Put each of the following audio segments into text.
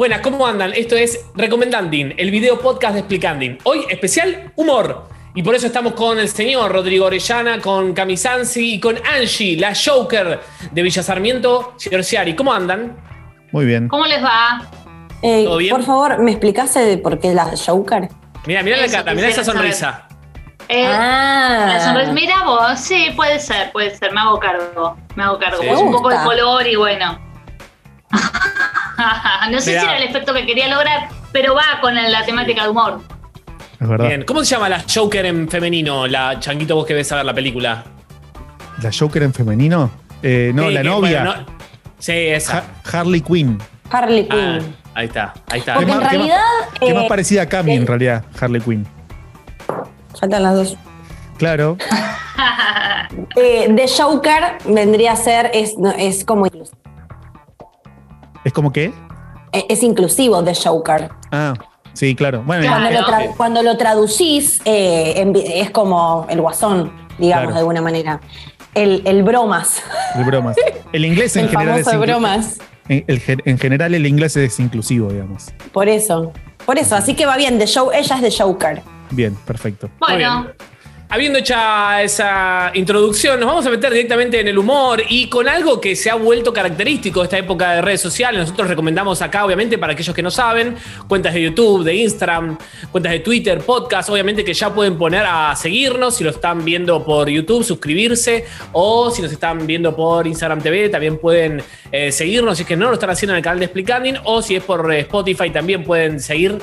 Buenas, ¿cómo andan? Esto es Recomendanding, el video podcast de Explicanding. Hoy especial humor. Y por eso estamos con el señor Rodrigo Orellana, con Camisansi y con Angie, la Joker de Villa Sarmiento, Ciorciari. ¿Cómo andan? Muy bien. ¿Cómo les va? Eh, ¿Todo bien? Por favor, ¿me explicaste de por qué la Joker? Mira, mira la cara, mira esa sonrisa. Eh, ah, la sonrisa- Mira vos, sí, puede ser, puede ser, me hago cargo, me hago cargo. Sí. Un poco de color y bueno. no sé Mirá. si era el efecto que quería lograr, pero va con la temática de humor. Es verdad. Bien, ¿cómo se llama la Joker en femenino? La changuito vos que ves a ver la película. ¿La Joker en femenino? Eh, no, Sí, la novia. bueno, no- sí, esa. Ha- Harley Quinn. Harley Ah, Quinn. ahí está, ahí está. Porque ¿Qué en más- qué realidad. Que es eh, más parecida a Cami, en eh, realidad, Harley Quinn. Faltan las dos. Claro. Eh, The Joker vendría a ser. Es, no, es como. inclus- ¿Es como qué? eh, Es inclusivo The Joker. Ah, sí, claro. Bueno, Claro. Cuando, lo cuando traducís, eh, en es como el guasón, digamos, Claro. de alguna manera. El, el bromas. de bromas. El inglés en El general es famoso inclu- bromas. En, el en general el inglés es inclusivo, digamos. Por eso. Por eso. Así que va bien. The Show, ella es The Joker. Bien, perfecto. bueno, bien. Habiendo hecha esa introducción, nos vamos a meter directamente en el humor y con algo que se ha vuelto característico de esta época de redes sociales. Nosotros recomendamos acá, obviamente, para aquellos que no saben, cuentas de YouTube, de Instagram, cuentas de Twitter, podcast, obviamente que ya pueden poner a seguirnos si lo están viendo por YouTube, suscribirse o si nos están viendo por Instagram TV, también pueden eh, seguirnos si es que no lo están haciendo en el canal de Explicanding o si es por eh, Spotify también pueden seguir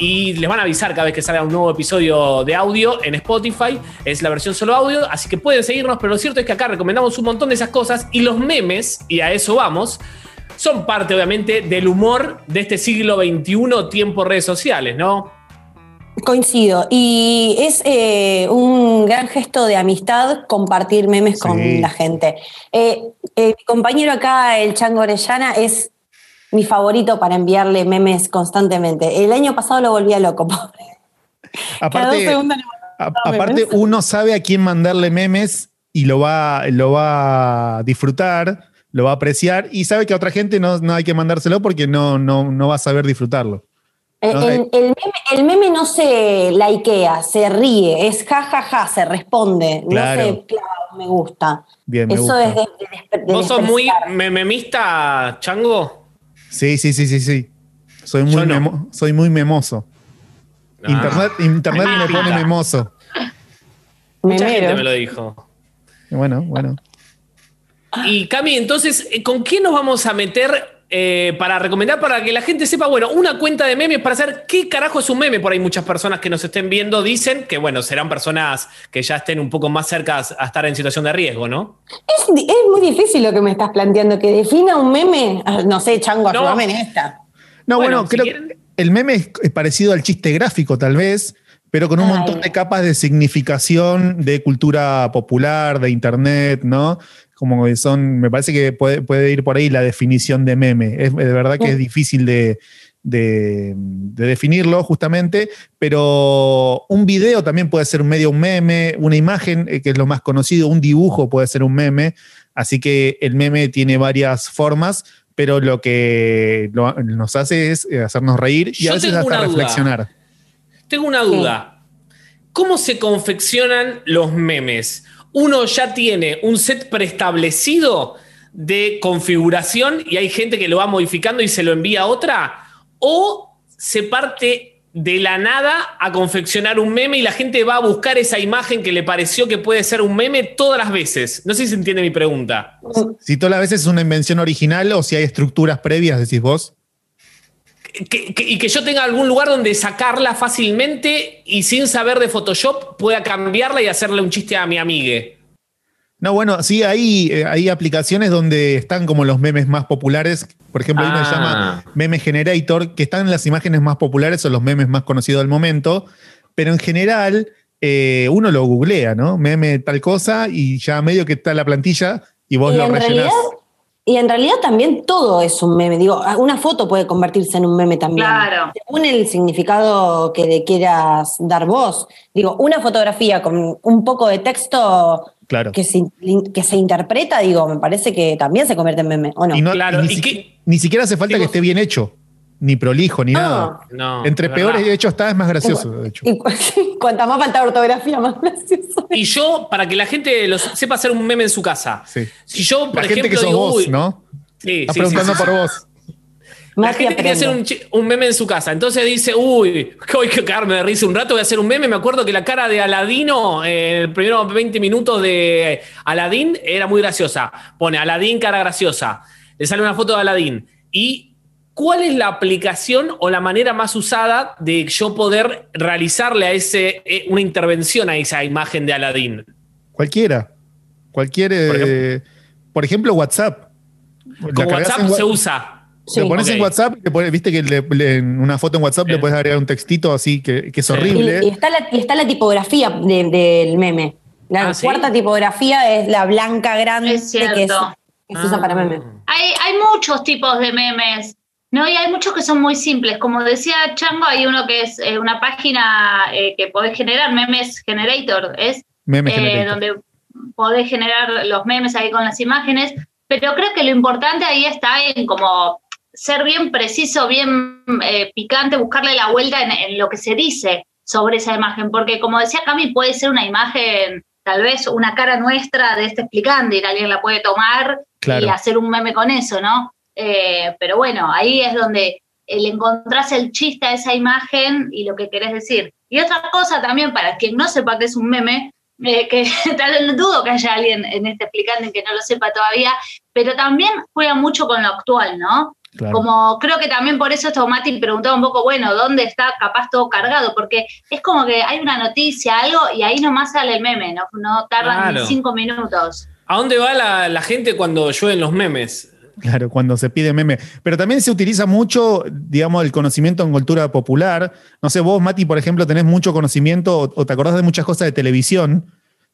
y les van a avisar cada vez que salga un nuevo episodio de audio en Spotify. Es la versión solo audio, así que pueden seguirnos, pero lo cierto es que acá recomendamos un montón de esas cosas y los memes, y a eso vamos, son parte obviamente del humor de este siglo XXI, tiempo redes sociales, ¿no? Coincido. Y es eh, un gran gesto de amistad compartir memes Sí. con la gente. Eh, eh, mi compañero acá, el Chango Orellana, es mi favorito para enviarle memes constantemente. El año pasado lo volvía loco, pobre. Cada dos Aparte, segundos le a- aparte uno sabe a quién mandarle memes y lo va, lo va a disfrutar, lo va a apreciar y sabe que a otra gente no, no hay que mandárselo porque no, no, no va a saber disfrutarlo. Eh, No, el, el meme, el meme no se likea, se ríe, es jajaja, se responde, Claro. no se clava un me gusta. Bien, me Eso gusta. es de, de- ¿Vos sos muy mememista, Chango? Sí, sí, sí, sí, sí. Soy muy, no. memo- soy muy memoso. Ah. Internet, internet me pone memoso. Mucha gente me lo dijo. Bueno, bueno. Y Cami, entonces, ¿con qué nos vamos a meter eh, para recomendar para que la gente sepa, bueno, una cuenta de memes para saber qué carajo es un meme? Por ahí muchas personas que nos estén viendo dicen que, bueno, serán personas que ya estén un poco más cerca a estar en situación de riesgo, ¿no? Es, muy difícil lo que me estás planteando, que defina un meme. Ah, No sé, Chango, No. ayúdame en esta. No, Bueno, bueno, si creo quieren- que el meme es, es parecido al chiste gráfico, tal vez, pero con un Ay. montón de capas de significación de cultura popular, de internet, ¿no? Como que son, me parece que puede, puede ir por ahí la definición de meme. Es de verdad que es difícil de, de- de definirlo justamente, pero un video también puede ser medio un meme, una imagen, eh, que es lo más conocido, un dibujo puede ser un meme, así que el meme tiene varias formas, pero lo que lo- nos hace es eh, hacernos reír y Yo a veces hasta duda. reflexionar. Tengo una duda. ¿Cómo se confeccionan los memes? ¿Uno ya tiene un set preestablecido de configuración y hay gente que lo va modificando y se lo envía a otra? ¿O se parte de la nada a confeccionar un meme y la gente va a buscar esa imagen que le pareció que puede ser un meme todas las veces? No sé si se entiende mi pregunta. Si todas las veces es una invención original o si hay estructuras previas, decís vos. Que- que- y que yo tenga algún lugar donde sacarla fácilmente y sin saber de Photoshop pueda cambiarla y hacerle un chiste a mi amigue. No, bueno, sí, hay, eh, hay aplicaciones donde están como los memes más populares. Por ejemplo, hay una que se Ah. llama Meme Generator, que están en las imágenes más populares o los memes más conocidos del momento. Pero en general, eh, uno lo googlea, ¿no? Meme tal cosa y ya medio que está la plantilla y vos Y lo en, rellenás. realidad, y en realidad también todo es un meme. Digo, una foto puede convertirse en un meme también. Claro. Según el significado que le quieras dar vos. Digo, una fotografía con un poco de texto Claro. que se, que se interpreta, digo, me parece que también se convierte en meme, ¿o no? Y, no- Claro, y ni, y ni siquiera hace falta Digo- que esté bien hecho. Ni prolijo, ni No. nada. No, Entre es peores, verdad. de hecho, está, es más gracioso, de hecho. Y cu- cuanta más falta de ortografía, más gracioso. Y yo, para que la gente los, sepa hacer un meme en su casa. Sí. Si yo, por La ejemplo, gente que sos digo, vos, ¿no? Sí, Estás sí, preguntando sí, sí, por sí. vos. La gente quiere hacer aprende. un, un meme en su casa. Entonces dice, uy, que voy a cagarme de risa un rato, voy a hacer un meme. Me acuerdo que la cara de Aladino, eh, en el primeros 20 minutos de Aladín, era muy graciosa. Pone Aladín, cara graciosa. Le sale una foto de Aladín. ¿Y cuál es la aplicación o la manera más usada de yo poder realizarle a ese eh, una intervención a esa imagen de Aladín? Cualquiera. Cualquier. eh, Por Por, ejemplo, WhatsApp. La Con WhatsApp se usa. Sí. Lo pones en WhatsApp, y le pones- viste que le- le- en una foto en WhatsApp Sí. le puedes agregar un textito así que, que es Sí. Y, horrible. y está la, y está la tipografía de- del meme. La Ah, ¿sí? cuarta tipografía es la blanca grande Es que, es- se usa para meme. Hay, hay muchos tipos de memes, ¿no? Y hay muchos que son muy simples. Como decía Chango, hay uno que es eh, una página eh, que podés generar, Memes Generator, es Meme eh, generator. donde podés generar los memes ahí con las imágenes. Pero creo que lo importante ahí está en como ser bien preciso, bien picante, buscarle la vuelta en, en lo que se dice sobre esa imagen. Porque como decía Cami, puede ser una imagen, tal vez una cara nuestra de este explicante y alguien la puede tomar Claro. y hacer un meme con eso, ¿no? Eh, pero bueno, ahí es donde eh, le encontrás el chiste a esa imagen y lo que querés decir. Y otra cosa también, para quien no sepa que es un meme, eh, que tal vez no dudo que haya alguien en este explicante que no lo sepa todavía, pero también juega mucho con lo actual, ¿no? Claro. Como creo que también por eso esto Mati preguntaba un poco, bueno, ¿dónde está capaz todo cargado? Porque es como que hay una noticia, algo, y ahí nomás sale el meme, no, no tardan Claro. ni cinco minutos. ¿A dónde va la, la gente cuando llueven los memes? Claro, cuando se pide meme. Pero también se utiliza mucho, digamos, el conocimiento en cultura popular. No sé, vos, Mati, por ejemplo, tenés mucho conocimiento o, o te acordás de muchas cosas de televisión,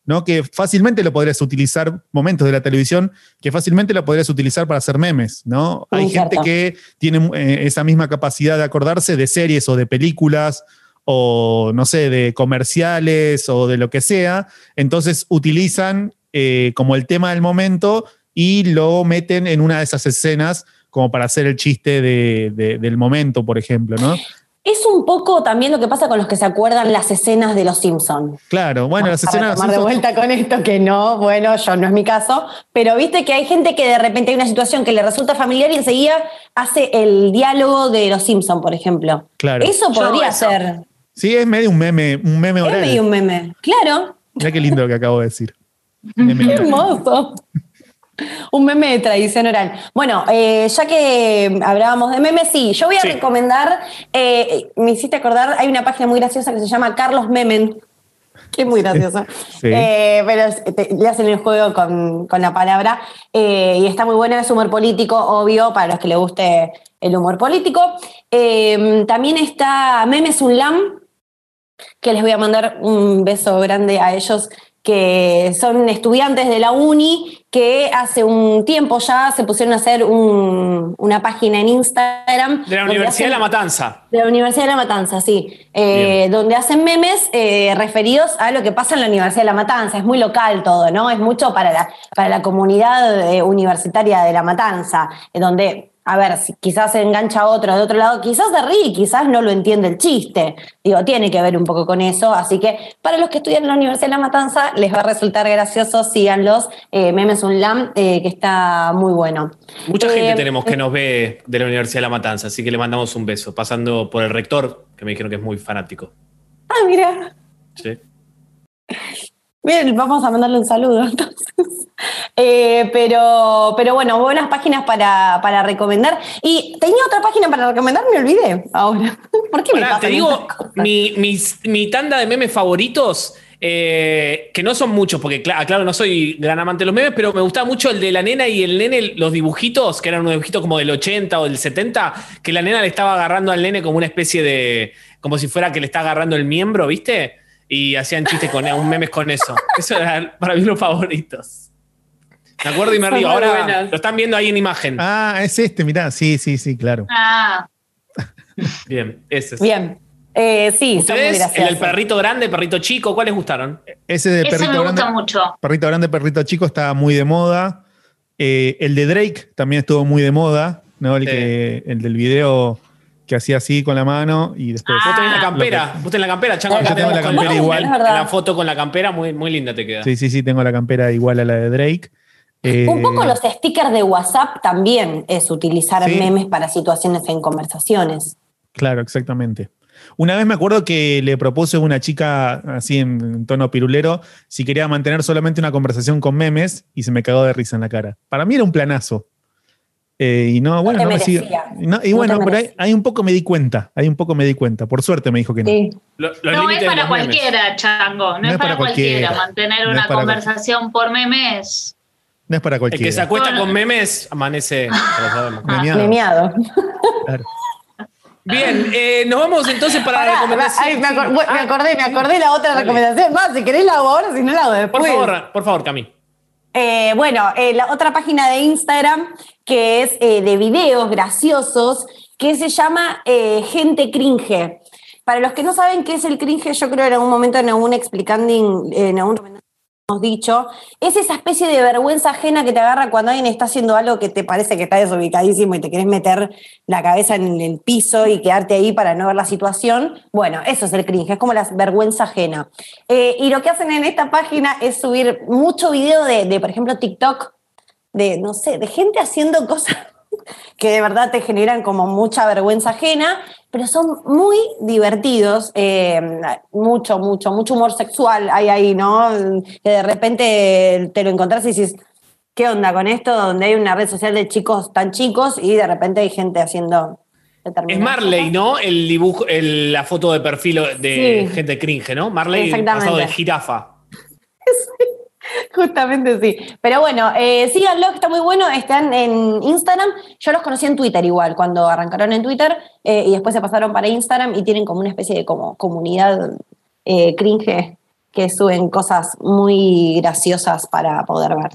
¿no? Que fácilmente lo podrías utilizar, momentos de la televisión, que fácilmente lo podrías utilizar para hacer memes, ¿no? Hay gente que tiene eh, esa misma capacidad de acordarse de series o de películas o, no sé, de comerciales o de lo que sea. Entonces utilizan eh, como el tema del momento y lo meten en una de esas escenas como para hacer el chiste de- de- del momento, por ejemplo, ¿no? Es un poco también lo que pasa con los que se acuerdan las escenas de Los Simpsons. Claro, bueno, las escenas... tomar de vuelta con esto, que no, bueno, yo no es mi caso, pero viste que hay gente que de repente hay una situación que le resulta familiar y enseguida hace el diálogo de Los Simpsons, por ejemplo. Claro. Eso podría eso. ser. Sí, es medio un meme, un meme Es oral. medio un meme. Claro. Mirá qué lindo lo que acabo de decir. Qué hermoso. Un meme de tradición oral. Bueno, eh, ya que hablábamos de memes, sí, yo voy a Sí. recomendar, eh, me hiciste acordar, hay una página muy graciosa que se llama Carlos Memen, que es muy graciosa, Sí. Eh, pero te- le hacen el juego con, con la palabra y está muy buena, es humor político, obvio, para los que les guste el humor político. Eh, también está Memes Unlam, que les voy a mandar un beso grande a ellos, que son estudiantes de la uni que hace un tiempo ya se pusieron a hacer un- una página en Instagram. De la Universidad de La Matanza. de la Universidad de La Matanza, sí. Eh, donde hacen memes eh, referidos a lo que pasa en la Universidad de La Matanza. Es muy local todo, ¿no? Es mucho para la, para la comunidad eh, universitaria de La Matanza, donde, a ver, si quizás se engancha otro de otro lado, quizás se ríe, quizás no lo entiende el chiste. Digo, tiene que ver un poco con eso. Así que para los que estudian en la Universidad de La Matanza, les va a resultar gracioso, síganlos. Eh, memes Unlam, eh, que está muy bueno. Mucha Eh, gente tenemos que nos ve de la Universidad de La Matanza, así que le mandamos un beso, pasando por el rector, que me dijeron que es muy fanático. Ah, mira. ¿sí? Bien, vamos a mandarle un saludo entonces. Eh, pero, pero bueno, buenas páginas para, para recomendar. Y tenía otra página para recomendar, me olvidé ahora. ¿Por qué me Pará, pasan te digo, mi, mis- mi tanda de memes favoritos, eh, que no son muchos, porque cla- claro, no soy gran amante de los memes, pero me gustaba mucho el de la nena y el nene, los dibujitos, que eran unos dibujitos como del 80 o del 70, que la nena le estaba agarrando al nene como una especie de, como si fuera que le está agarrando el miembro, ¿viste? Y hacían chistes con un memes con eso. Eso era para mí los favoritos. Me acuerdo y me Son río. Ahora buenas. lo están viendo ahí en imagen. Ah, es este, mirá, sí, sí, sí, claro. Ah, Bien, ese es. Bien. Eh, sí, son muy ¿Ustedes? El graciosos. del perrito grande, perrito chico, ¿cuáles gustaron? Ese de ese perrito me grande, gusta mucho. perrito grande, perrito chico está muy de moda. Eh, el de Drake también estuvo muy de moda, ¿no? El, Sí. que, el del video que hacía así con la mano y después. Vos tenés la Ah. campera, vos tenés la campera, Chango. Yo acá tengo la campera con- igual. en. La foto con la campera muy, muy linda te queda. Sí, sí, sí, tengo la campera igual a la de Drake. Eh, Un poco los stickers de WhatsApp también es utilizar Sí. memes para situaciones en conversaciones. Claro, exactamente. Una vez me acuerdo que le propuse a una chica, así en, en tono pirulero, si quería mantener solamente una conversación con memes y se me cagó de risa en la cara. Para mí era un planazo. Eh, y no, bueno, no y no- y No bueno, pero ahí, un poco me di cuenta, ahí un poco me di cuenta. Por suerte me dijo que no. Sí. Lo- los No es para memes. cualquiera, Chango. No, es para cualquiera. Mantener una conversación por memes. No es para El que se cualquiera. acuesta Bueno. con memes amanece. lo sabemos. Memeado. Memeado. Claro. Bien, eh, nos vamos entonces para la Pará, recomendación. ay, me, acor- bueno, me Ah, acordé, me acordé la otra Dale. recomendación. Más, si querés la hago ahora, si no la hago Por después. favor, por favor, Cami. Eh, bueno, eh, la otra página de Instagram que es eh, de videos graciosos que se llama Gente Cringe. Para los que no saben qué es el cringe, yo creo en algún momento en algún explicando, en algún dicho, es esa especie de vergüenza ajena que te agarra cuando alguien está haciendo algo que te parece que está desubicadísimo y te querés meter la cabeza en el piso y quedarte ahí para no ver la situación. Bueno, eso es el cringe, es como la vergüenza ajena. Eh, y lo que hacen en esta página es subir mucho video de, de, por ejemplo, TikTok, de, no sé, de gente haciendo cosas que de verdad te generan como mucha vergüenza ajena, pero son muy divertidos, eh, mucho, mucho, mucho humor sexual hay ahí, ¿no? Que de repente te lo encontrás y dices, ¿qué onda con esto? Donde hay una red social de chicos tan chicos y de repente hay gente haciendo Es Marley. ¿no? El dibujo, el- la foto de perfil de Sí. gente cringe, ¿no? Marley pasado de jirafa. Justamente sí. Pero bueno, eh, síganlo, está muy bueno. Están en Instagram. Yo los conocí en Twitter igual, cuando arrancaron en Twitter eh, y después se pasaron para Instagram y tienen como una especie de como comunidad eh, cringe que suben cosas muy graciosas para poder ver.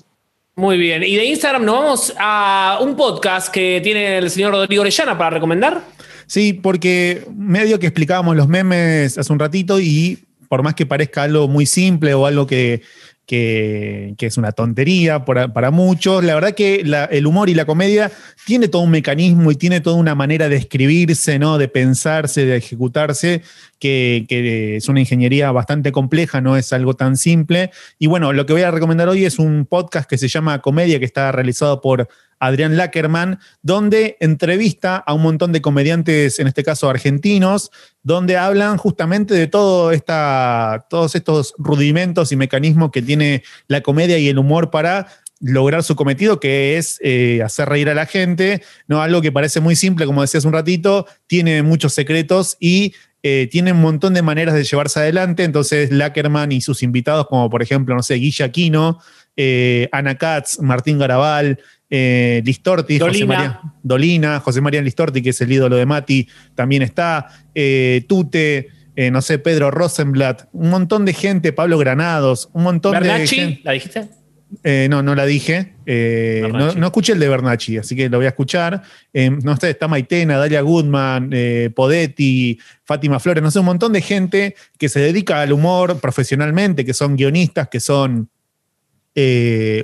Muy bien. Y de Instagram nos vamos a un podcast que tiene el señor Rodrigo Orellana para recomendar. Sí, porque medio que explicábamos los memes hace un ratito y por más que parezca algo muy simple o algo que, que, es una tontería para, para muchos, la verdad que el humor y la comedia tiene todo un mecanismo y tiene toda una manera de escribirse, ¿no? de pensarse, de ejecutarse, que, es una ingeniería bastante compleja, no es algo tan simple. Y bueno, lo que voy a recomendar hoy es un podcast que se llama Comedia, que está realizado por Adrián Lackerman, donde entrevista a un montón de comediantes, en este caso argentinos, donde hablan justamente de todo esta, todos estos rudimentos y mecanismos que tiene la comedia y el humor para lograr su cometido, que es eh, hacer reír a la gente, ¿no? Algo que parece muy simple, como decías un ratito, tiene muchos secretos y eh, tiene un montón de maneras de llevarse adelante. Entonces, Lackerman y sus invitados, como por ejemplo, no sé, Guilla Aquino, eh, Ana Katz, Martín Garabal, eh, Listorti, José Dolina. María, Dolina, José María Listorti, que es el ídolo de Mati, también está, eh, Tute, eh, no sé, Pedro Rosenblatt, un montón de gente, Pablo Granados, un montón de gente. ¿la dijiste? Eh, no, no la dije. Eh, no, no escuché el de Bernacci, así que lo voy a escuchar. Eh, no sé, está Maitena, Dalia Goodman, Podetti, Fátima Flores, no sé, un montón de gente que se dedica al humor profesionalmente, que son guionistas, que son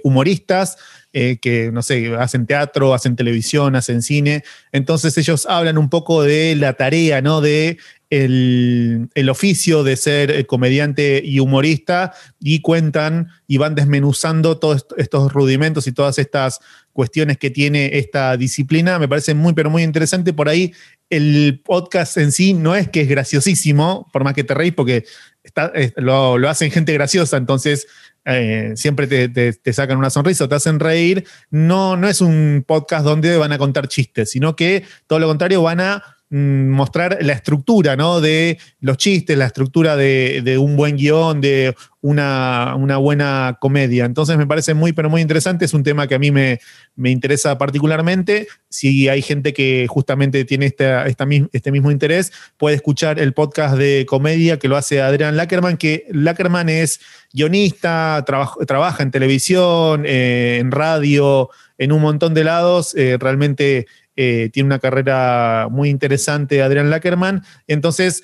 humoristas, eh, que, no sé, hacen teatro, hacen televisión, hacen cine. Entonces ellos hablan un poco de la tarea, ¿no? De el, el oficio de ser eh, comediante y humorista y cuentan y van desmenuzando todos est- estos rudimentos y todas estas cuestiones que tiene esta disciplina. Me parece muy, pero muy interesante. Por ahí el podcast en sí no es que es graciosísimo, por más que te reís, porque está- lo, lo hacen gente graciosa, entonces eh, siempre te, te- te sacan una sonrisa te hacen reír. No, no es un podcast donde van a contar chistes, sino que todo lo contrario van a mostrar la estructura ¿no? de los chistes, la estructura de, un buen guion, de una, buena comedia. Entonces me parece muy, pero muy interesante. Es un tema que a mí me, me interesa particularmente. Si hay gente que justamente tiene este mismo interés, puede escuchar el podcast de comedia que lo hace Adrián Lackerman, que Lackerman es guionista, trabaja, trabaja en televisión, eh, en radio, en un montón de lados. Eh, realmente eh, tiene una carrera muy interesante Adrián Lackerman. Entonces,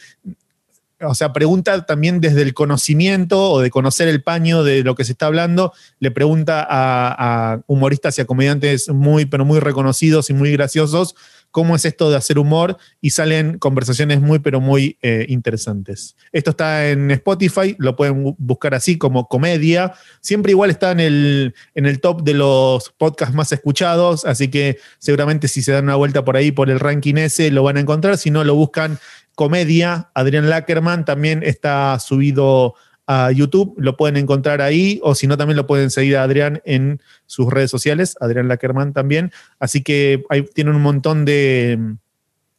o sea, pregunta también desde el conocimiento o de conocer el paño de lo que se está hablando, le pregunta a, a humoristas y a comediantes muy, pero muy reconocidos y muy graciosos, cómo es esto de hacer humor y salen conversaciones muy, pero muy eh, interesantes. Esto está en Spotify, lo pueden buscar así como comedia. Siempre igual está en el, en el top de los podcasts más escuchados, así que seguramente si se dan una vuelta por ahí por el ranking ese lo van a encontrar. Si no, lo buscan comedia. Adrián Lackerman también está subido a YouTube, lo pueden encontrar ahí, o si no, también lo pueden seguir a Adrián en sus redes sociales, Adrián Lackerman también. Así que ahí tienen un montón de,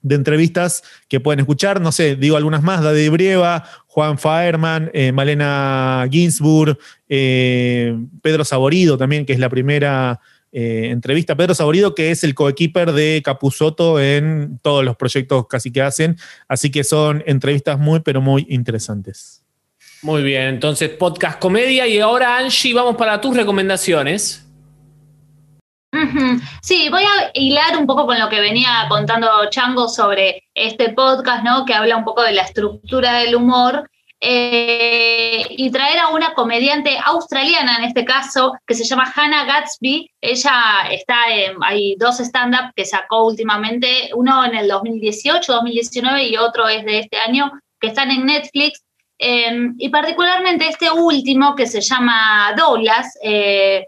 entrevistas que pueden escuchar. No sé, digo algunas más, David Brieva, Juan Faerman, eh, Malena Ginsburg, eh, Pedro Saborido también, que es la primera eh, entrevista. Pedro Saborido, que es el coequiper de Capusoto en todos los proyectos casi que hacen. Así que son entrevistas muy, pero muy interesantes. Muy bien, entonces podcast comedia y ahora Angie, vamos para tus recomendaciones. Sí, voy a hilar un poco con lo que venía contando Chango sobre este podcast, ¿no? Que habla un poco de la estructura del humor. Eh, y traer a una comediante australiana en este caso, que se llama Hannah Gatsby. Ella está en, hay dos stand-up que sacó últimamente, uno en el 2018, 2019 y otro es de este año, que están en Netflix. Em, y particularmente este último que se llama Doulas, eh,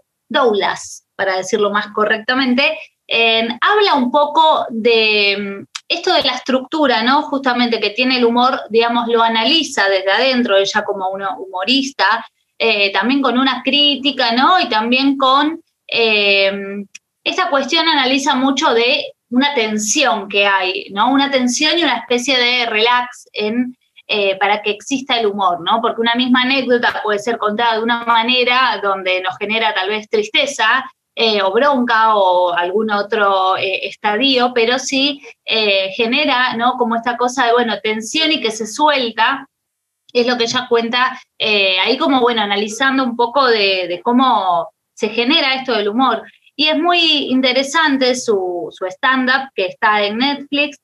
para decirlo más correctamente, em, habla un poco de em, esto de la estructura, ¿no? Justamente que tiene el humor, digamos, lo analiza desde adentro, ella como una humorista, eh, también con una crítica, ¿no? Y también con esta cuestión analiza mucho de una tensión que hay, ¿no? Una tensión y una especie de relax en eh, para que exista el humor, ¿no? Porque una misma anécdota puede ser contada de una manera donde nos genera tal vez tristeza eh, o bronca o algún otro eh, estadio, pero sí genera, ¿no? Como esta cosa de, bueno, tensión y que se suelta, es lo que ella cuenta ahí como, bueno, analizando un poco de, cómo se genera esto del humor. Y es muy interesante su, su stand-up que está en Netflix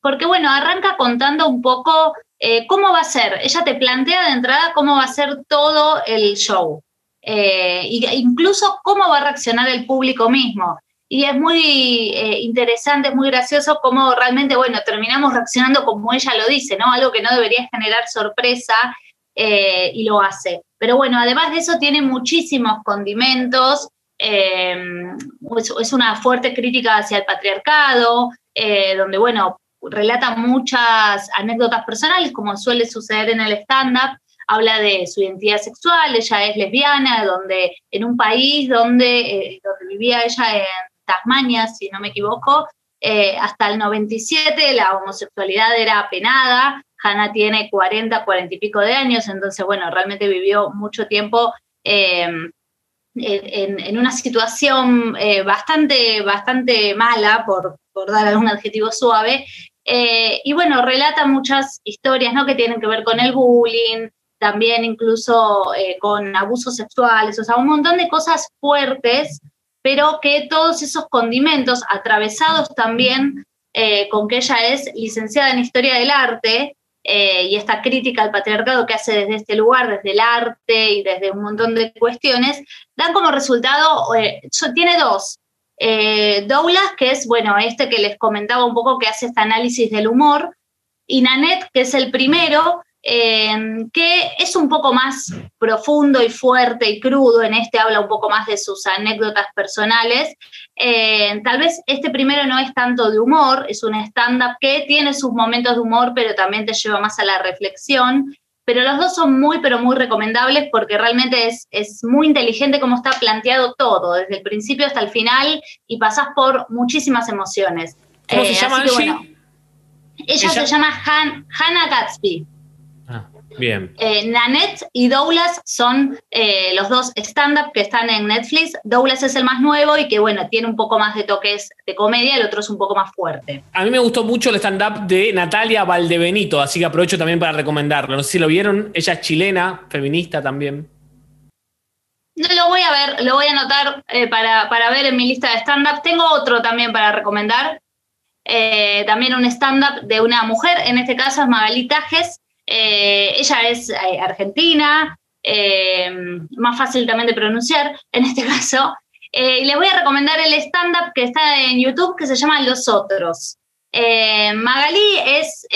porque bueno, arranca contando un poco eh, cómo va a ser. Ella te plantea de entrada cómo va a ser todo el show. Eh, incluso cómo va a reaccionar el público mismo. Y es muy eh, interesante, es muy gracioso cómo realmente, bueno, terminamos reaccionando como ella lo dice, ¿no? Algo que no debería generar sorpresa y lo hace. Pero bueno, además de eso tiene muchísimos condimentos, es, una fuerte crítica hacia el patriarcado, donde, bueno, relata muchas anécdotas personales, como suele suceder en el stand-up. Habla de su identidad sexual, ella es lesbiana, donde en un país donde, eh, donde vivía ella en Tasmania, si no me equivoco, eh, hasta el 97 la homosexualidad era penada. Hannah tiene 40, 40 y pico de años, entonces, bueno, realmente vivió mucho tiempo em, en, una situación eh, bastante, bastante mala, por, por algún adjetivo suave, eh, y bueno, relata muchas historias ¿no? que tienen que ver con el bullying, también incluso eh, con abusos sexuales, o sea, un montón de cosas fuertes, pero que todos esos condimentos, atravesados también eh, con que ella es licenciada en Historia del Arte, y esta crítica al patriarcado que hace desde este lugar, desde el arte y desde un montón de cuestiones, dan como resultado, tiene dos, eh, Douglas, que es, bueno, este que les comentaba un poco que hace este análisis del humor, y Nanette, que es el primero, eh, que es un poco más profundo y fuerte y crudo, en este habla un poco más de sus anécdotas personales. Eh, tal vez este primero no es tanto de humor, es un stand-up que tiene sus momentos de humor, pero también te lleva más a la reflexión pero los dos son muy, pero muy recomendables porque realmente es, es muy inteligente cómo está planteado todo, desde el principio hasta el final, y pasás por muchísimas emociones. ¿Cómo se eh, llama ella, se llama Hannah Gatsby. Bien. Eh, Nanette y Douglas son eh, los dos stand-up que están en Netflix. Douglas es el más nuevo y que, bueno, tiene un poco más de toques de comedia, el otro es un poco más fuerte. A mí me gustó mucho el stand-up de Natalia Valdebenito, así que aprovecho también para recomendarlo. No sé si lo vieron, ella es chilena, feminista también. No lo voy a ver, lo voy a anotar eh, para, ver en mi lista de stand-up. Tengo otro también para recomendar. también un stand-up de una mujer, en este caso es Magali Tajes, eh, ella es eh, argentina, eh, más fácil también de pronunciar en este caso, les voy a recomendar el stand-up que está en YouTube que se llama Los Otros. Magalí es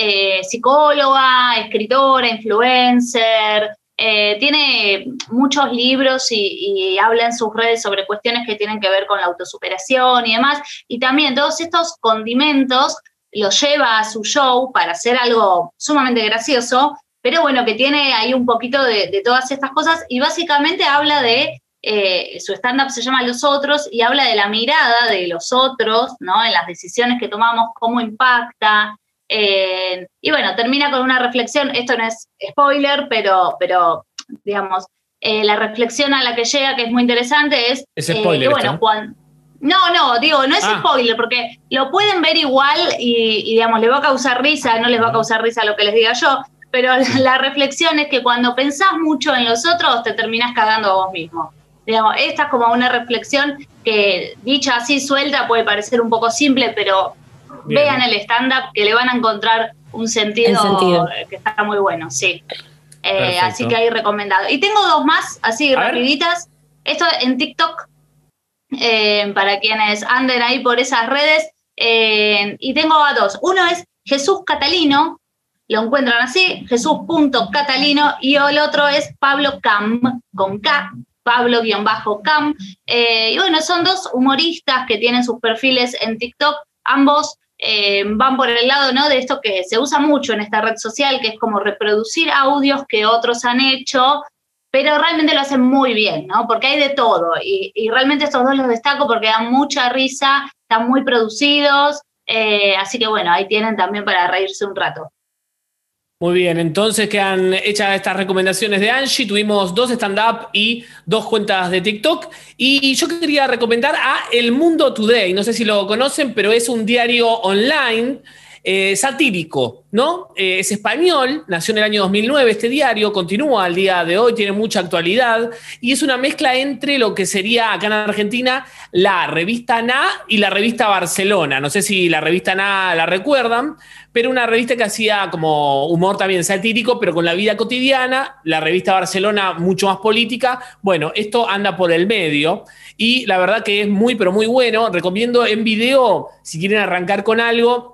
psicóloga, escritora, influencer, tiene muchos libros y, habla en sus redes sobre cuestiones que tienen que ver con la autosuperación y demás. Y también todos estos condimentos los lleva a su show para hacer algo sumamente gracioso, pero bueno, que tiene ahí un poquito de todas estas cosas y básicamente habla de eh, su stand-up se llama Los Otros y habla de la mirada de los otros, ¿no? En las decisiones que tomamos, cómo impacta. Eh, y bueno, termina con una reflexión, esto no es spoiler, pero, pero digamos, eh, la reflexión a la que llega, que es muy interesante, es... Es spoiler. bueno, no, no, digo, no es ah. spoiler, porque lo pueden ver igual y, digamos, le va a causar risa, no les va a causar risa lo que les diga yo, pero la reflexión es que cuando pensás mucho en los otros, te terminás cagando a vos mismo. Digamos, esta es como una reflexión que dicha así suelta puede parecer un poco simple, pero vean el stand-up que le van a encontrar un sentido, que está muy bueno, sí. Eh, así que ahí recomendado. Y tengo dos más, así rapiditas. Esto en TikTok, eh, para quienes anden ahí por esas redes. Eh, y tengo a dos. Uno es Jesús Catalino, lo encuentran así, Jesús.catalino, y el otro es Pablo Cam, con K, Pablo-Cam. Eh, y bueno, son dos humoristas que tienen sus perfiles en TikTok. Ambos van por el lado ¿no? de esto que se usa mucho en esta red social, que es como reproducir audios que otros han hecho, pero realmente lo hacen muy bien, ¿no? Porque hay de todo. Y, realmente estos dos los destaco porque dan mucha risa, están muy producidos. Eh, así que bueno, ahí tienen también para reírse un rato. Muy bien, entonces quedan hechas estas recomendaciones de Angie. Tuvimos dos stand-up y dos cuentas de TikTok. Y yo quería recomendar a El Mundo Today. No sé si lo conocen, pero es un diario online eh, satírico, ¿no? Eh, es español, nació en el año 2009 este diario, continúa al día de hoy, tiene mucha actualidad y es una mezcla entre lo que sería acá en Argentina la revista Na y la revista Barcelona. No sé si la revista Na la recuerdan, pero una revista que hacía como humor también satírico, pero con la vida cotidiana, la revista Barcelona mucho más política. Bueno, esto anda por el medio y la verdad que es muy, pero muy bueno. Recomiendo en video, si quieren arrancar con algo,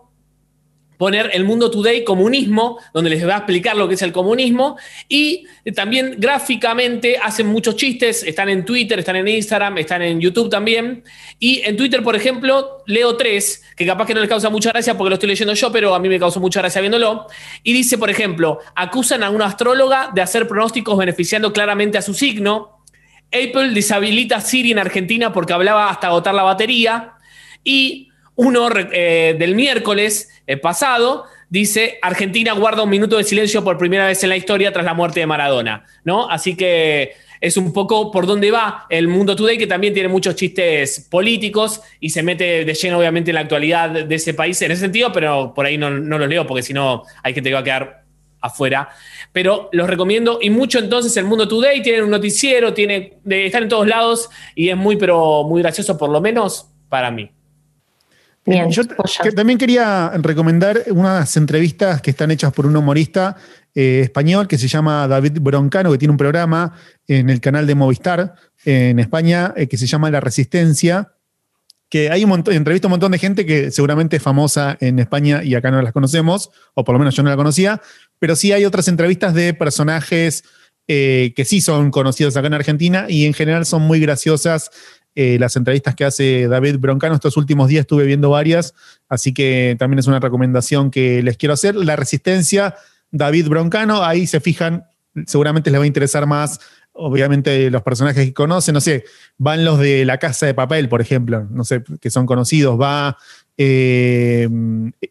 poner el mundo today comunismo, donde les va a explicar lo que es el comunismo, y también gráficamente hacen muchos chistes, están en Twitter, están en Instagram, están en YouTube también, y en Twitter, por ejemplo, leo tres, que capaz que no les causa mucha gracia porque lo estoy leyendo yo, pero a mí me causó mucha gracia viéndolo, y dice, por ejemplo, acusan a una astróloga de hacer pronósticos beneficiando claramente a su signo, Apple deshabilita Siri en Argentina porque hablaba hasta agotar la batería, y uno eh, del miércoles eh, pasado dice, Argentina guarda un minuto de silencio por primera vez en la historia tras la muerte de Maradona, ¿no? Así que es un poco por dónde va el mundo today, que también tiene muchos chistes políticos y se mete de lleno, obviamente, en la actualidad de ese país en ese sentido, pero por ahí no, no los leo porque si no hay gente que va a quedar afuera. Pero los recomiendo y mucho entonces el Mundo Today, tiene un noticiero, tiene, están en todos lados y es muy, pero muy gracioso, por lo menos para mí. Yo también quería recomendar unas entrevistas que están hechas por un humorista eh, español que se llama David Broncano, que tiene un programa en el canal de Movistar en España eh, que se llama La Resistencia, que hay un montón, entrevista a un montón de gente que seguramente es famosa en España y acá no las conocemos, o por lo menos yo no la conocía, pero sí hay otras entrevistas de personajes eh, que sí son conocidos acá en Argentina y en general son muy graciosas eh, las entrevistas que hace David Broncano. Estos últimos días estuve viendo varias, así que también es una recomendación que les quiero hacer. La Resistencia, David Broncano, ahí se fijan, seguramente les va a interesar más, obviamente, los personajes que conocen, no sé, van los de La Casa de Papel, por ejemplo, no sé, que son conocidos, va... Eh,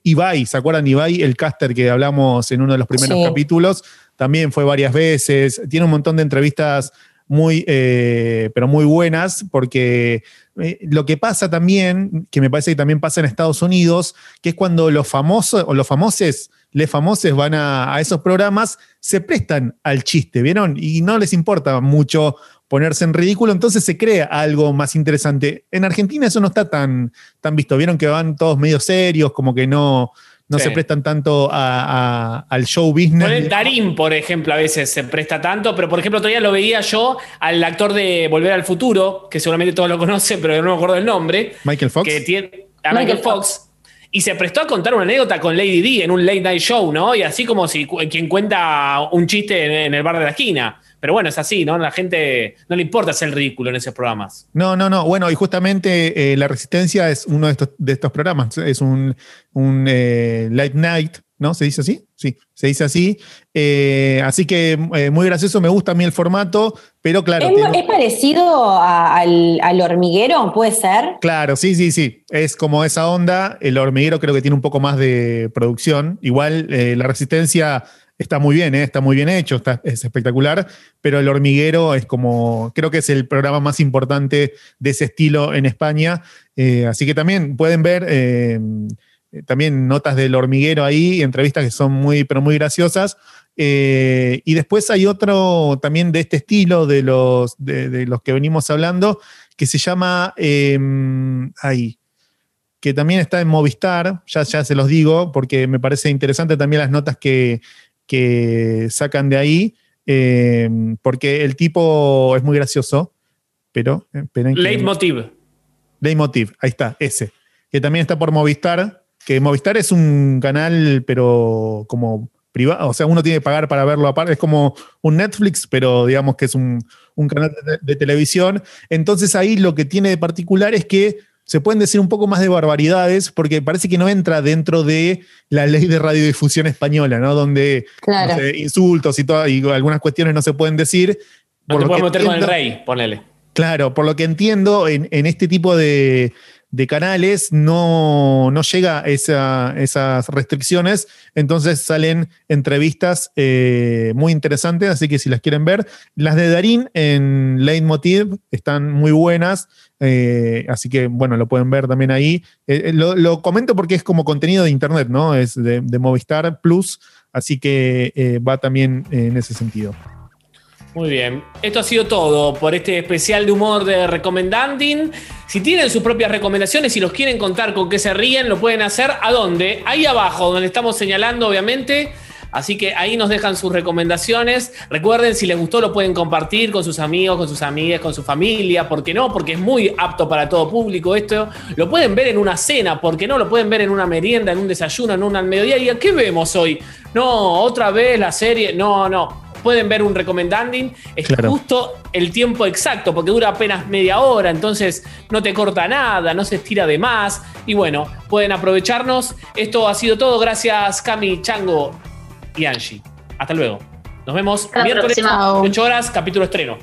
Ibai, ¿se acuerdan Ibai? El caster que hablamos en uno de los primeros capítulos, también fue varias veces, tiene un montón de entrevistas muy, eh, pero muy buenas, porque eh, lo que pasa también, que me parece que también pasa en Estados Unidos, que es cuando los famosos o los famosos, les famosos van a, esos programas, se prestan al chiste, ¿vieron? Y no les importa mucho ponerse en ridículo, entonces se crea algo más interesante. En Argentina eso no está tan, tan visto. Vieron que van todos medio serios, como que no, no Sí. se prestan tanto a- a- al show business. Poner Darín, por ejemplo, a veces se presta tanto, pero por ejemplo, todavía lo veía yo al actor de Volver al Futuro, que seguramente todos lo conocen, pero no me acuerdo el nombre. Michael Fox. Que tiene a Michael Michael Fox. Y se prestó a contar una anécdota con Lady D en un late night show, ¿no? Y así como si quien cuenta un chiste en, en el bar de la esquina. Pero bueno, es así, ¿no? La gente no le importa hacer el ridículo en esos programas. No, no, no. Bueno, y justamente eh, La Resistencia es uno de estos, de estos programas. Es un, un eh, late night, ¿no? ¿Se dice así? Sí, se dice así. Eh, así que eh, muy gracioso, me gusta a mí el formato, pero claro. ¿Es, tiene- es parecido a- al, al hormiguero? ¿Puede ser? Claro, sí, sí, sí. Es como esa onda. El hormiguero creo que tiene un poco más de producción. Igual eh, la resistencia está muy bien, ¿eh? está muy bien hecho, es espectacular, pero el hormiguero es como, creo que es el programa más importante de ese estilo en España. Eh, así que también pueden ver eh, también notas del hormiguero ahí, entrevistas que son muy, pero muy graciosas. Y después hay otro también de este estilo, de los, de, los que venimos hablando, que se llama, eh, ahí, que también está en Movistar, ya, ya se los digo, porque me parece interesante también las notas que, que sacan de ahí, eh, porque el tipo es muy gracioso, pero... eh, Leitmotiv. Leitmotiv, ahí está, ese. Que también está por Movistar, que Movistar es un canal, pero como privado, o sea, uno tiene que pagar para verlo aparte, es como un Netflix, pero digamos que es un, un canal de, de televisión. Entonces ahí lo que tiene de particular es que se pueden decir un poco más de barbaridades, porque parece que no entra dentro de la ley de radiodifusión española, ¿no? Donde Claro. no sé, insultos y, todo, y algunas cuestiones no se pueden decir. No Por te puedes meter con el entiendo- rey, ponele. Claro, por lo que entiendo, en, en este tipo de, de canales no, no llega esa- esas restricciones, entonces salen entrevistas eh, muy interesantes, así que si las quieren ver, las de Darín en Leitmotiv están muy buenas, eh, así que bueno, lo pueden ver también ahí. Eh, eh, lo, comento porque es como contenido de internet, ¿no? Es de, de Movistar Plus, así que va también en ese sentido. Muy bien. Esto ha sido todo por este especial de humor de Recomendanding. Si tienen sus propias recomendaciones y los quieren contar con qué se ríen, lo pueden hacer. ¿A dónde? Ahí abajo, donde estamos señalando, obviamente. Así que ahí nos dejan sus recomendaciones. Recuerden, si les gustó, lo pueden compartir con sus amigos, con sus amigas, con su familia. ¿Por qué no? Porque es muy apto para todo público esto. Lo pueden ver en una cena, ¿por qué no? Lo pueden ver en una merienda, en un desayuno, en un mediodía. ¿Y a qué vemos hoy? No, otra vez la serie. No, no pueden ver un recomendanding. Es Claro. justo el tiempo exacto, porque dura apenas media hora, entonces no te corta nada, no se estira de más. Y bueno, pueden aprovecharnos. Esto ha sido todo. Gracias, Cami, Chango y Angie. Hasta luego. Nos vemos Hasta miércoles, próxima. 8 horas, capítulo estreno.